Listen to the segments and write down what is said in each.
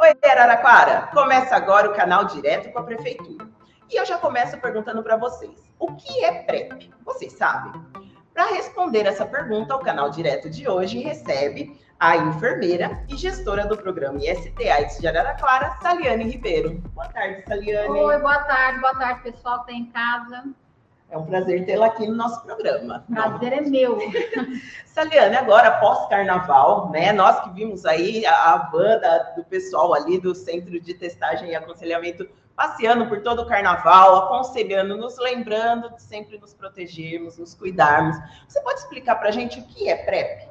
Oi, Araraquara! Começa agora o canal Direto com a Prefeitura. E eu já começo perguntando para vocês: o que é PrEP? Vocês sabem? Para responder essa pergunta, o canal Direto de hoje recebe a enfermeira e gestora do programa IST AIDS de Araraquara, Saliane Ribeiro. Boa tarde, Saliane. Oi, boa tarde, boa tarde, pessoal que está em casa. É um prazer tê-la aqui no nosso programa. Prazer é meu. Saliane, agora pós-carnaval, né? Nós que vimos aí a, a banda do pessoal ali do Centro de Testagem e Aconselhamento passeando por todo o carnaval, aconselhando, nos lembrando de sempre nos protegermos, nos cuidarmos. Você pode explicar para a gente o que é PrEP?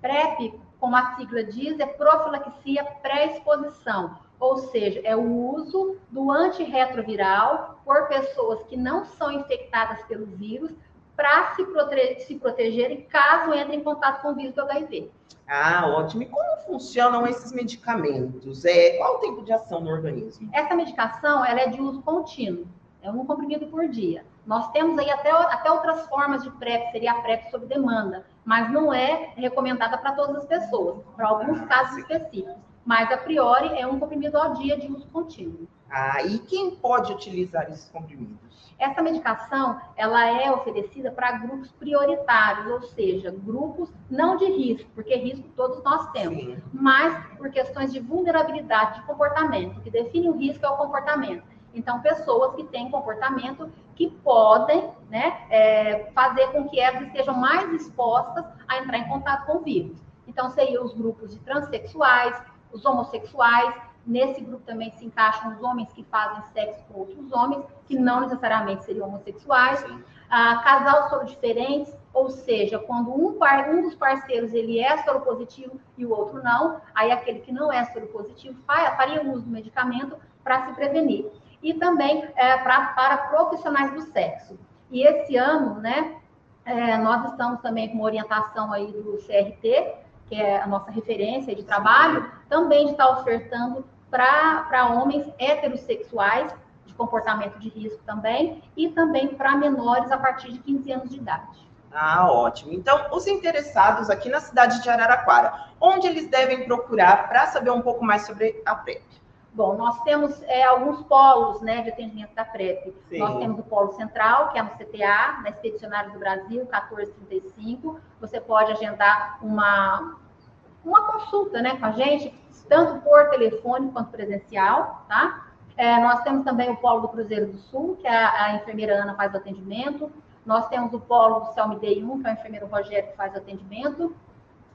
PrEP, como a sigla diz, é profilaxia pré-exposição ou seja, é o uso do antirretroviral por pessoas que não são infectadas pelo vírus para se, prote se protegerem caso entrem em contato com o vírus do HIV. Ah, ótimo. E como funcionam esses medicamentos? É, qual o tempo de ação no organismo? Essa medicação ela é de uso contínuo, é um comprimido por dia. Nós temos aí até, até outras formas de PrEP, seria a PrEP sob demanda, mas não é recomendada para todas as pessoas, para alguns casos específicos mas a priori é um comprimido ao dia de uso contínuo. Ah, e quem pode utilizar esses comprimidos? Essa medicação, ela é oferecida para grupos prioritários, ou seja, grupos não de risco, porque risco todos nós temos, Sim. mas por questões de vulnerabilidade de comportamento. O que define o risco é o comportamento. Então, pessoas que têm comportamento que podem né, é, fazer com que elas estejam mais expostas a entrar em contato com o vírus. Então, seriam os grupos de transexuais, os homossexuais. Nesse grupo também se encaixam os homens que fazem sexo com outros homens, que não necessariamente seriam homossexuais. Ah, casal soro diferentes, ou seja, quando um, par, um dos parceiros ele é soropositivo e o outro não, aí aquele que não é soropositivo faria uso do medicamento para se prevenir. E também é, pra, para profissionais do sexo. E esse ano, né, é, nós estamos também com uma orientação aí do CRT, que é a nossa referência de trabalho, também estar ofertando para homens heterossexuais, de comportamento de risco também, e também para menores a partir de 15 anos de idade. Ah, ótimo. Então, os interessados aqui na cidade de Araraquara, onde eles devem procurar para saber um pouco mais sobre a PrEP? Bom, nós temos é, alguns polos né, de atendimento da PrEP. Sim. Nós temos o polo central, que é no CTA, na Expedicionária do Brasil, 1435. Você pode agendar uma, uma consulta né, com a gente, tanto por telefone quanto presencial, tá? É, nós temos também o polo do Cruzeiro do Sul, que a, a enfermeira Ana faz o atendimento. Nós temos o polo do Celmidei 1, que é o enfermeiro Rogério que faz o atendimento.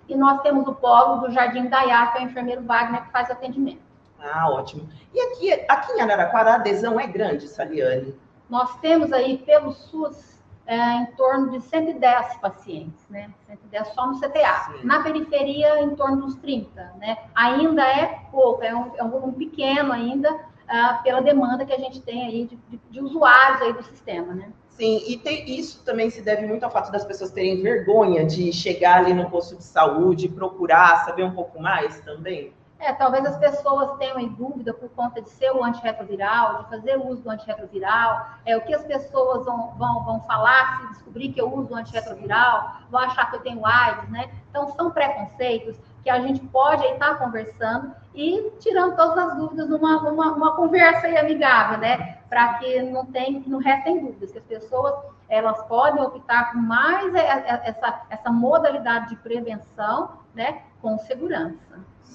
E nós temos o polo do Jardim Dayá, que é o enfermeiro Wagner que faz o atendimento. Ah, ótimo. E aqui, aqui em Araraquara a adesão é grande, Saliane? Nós temos aí pelo SUS é, em torno de 110 pacientes, né? 110 só no CTA. Sim. Na periferia, em torno dos 30, né? Ainda é pouco, é um, é um volume pequeno ainda, uh, pela demanda que a gente tem aí de, de, de, usuários aí do sistema, né? Sim, e tem, isso também se deve muito ao fato das pessoas terem vergonha de chegar ali no posto de saúde, procurar, saber um pouco mais também. É, talvez as pessoas tenham em dúvida por conta de ser o antirretroviral, de fazer uso do antirretroviral, é, o que as pessoas vão, vão, vão falar se descobrir que eu uso o antirretroviral, vão achar que eu tenho AIDS, né? Então, são preconceitos que a gente pode estar conversando e tirando todas as dúvidas numa, numa, numa conversa amigável, né? Para que não, tem, não restem dúvidas, que as pessoas elas podem optar por mais essa, essa modalidade de prevenção, né? Com segurança.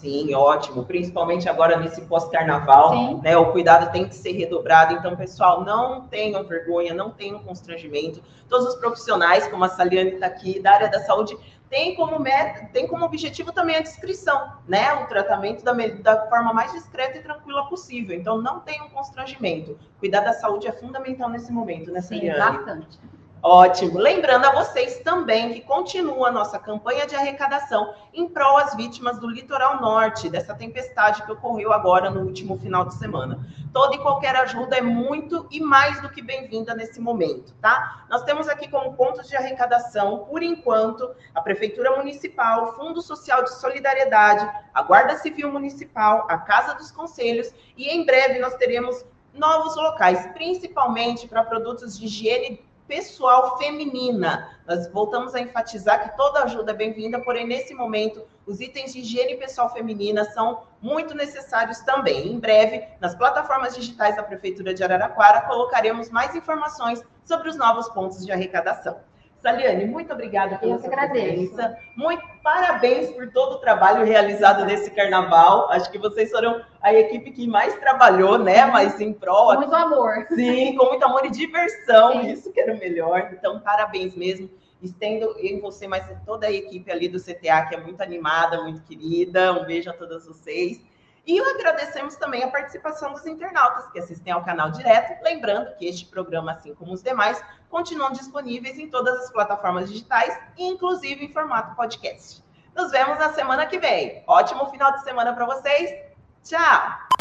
Sim, ótimo. Principalmente agora nesse pós-carnaval, né? O cuidado tem que ser redobrado. Então, pessoal, não tenham vergonha, não tenham constrangimento. Todos os profissionais, como a Saliane está aqui, da área da saúde, tem como meta, tem como objetivo também a descrição, né? O tratamento da, da forma mais discreta e tranquila possível. Então, não tenham constrangimento. Cuidar da saúde é fundamental nesse momento, né, Saliane? Sim, bastante. Ótimo. Lembrando a vocês também que continua a nossa campanha de arrecadação em prol às vítimas do litoral norte, dessa tempestade que ocorreu agora no último final de semana. Toda e qualquer ajuda é muito e mais do que bem-vinda nesse momento, tá? Nós temos aqui como pontos de arrecadação, por enquanto, a Prefeitura Municipal, o Fundo Social de Solidariedade, a Guarda Civil Municipal, a Casa dos Conselhos e em breve nós teremos novos locais, principalmente para produtos de higiene pessoal feminina. Nós voltamos a enfatizar que toda ajuda é bem-vinda, porém, nesse momento, os itens de higiene pessoal feminina são muito necessários também. Em breve, nas plataformas digitais da Prefeitura de Araraquara, colocaremos mais informações sobre os novos pontos de arrecadação. Saliane, muito obrigada pela sua presença. Muito parabéns por todo o trabalho realizado nesse carnaval. Acho que vocês foram a equipe que mais trabalhou, né? Mas em prol. Com muito amor. Sim, com muito amor e diversão. Sim. Isso que era o melhor. Então, parabéns mesmo. Estendo em você, mas toda a equipe ali do CTA, que é muito animada, muito querida. Um beijo a todas vocês. E agradecemos também a participação dos internautas que assistem ao canal direto. Lembrando que este programa, assim como os demais, continuam disponíveis em todas as plataformas digitais, inclusive em formato podcast. Nos vemos na semana que vem. Ótimo final de semana para vocês. Tchau!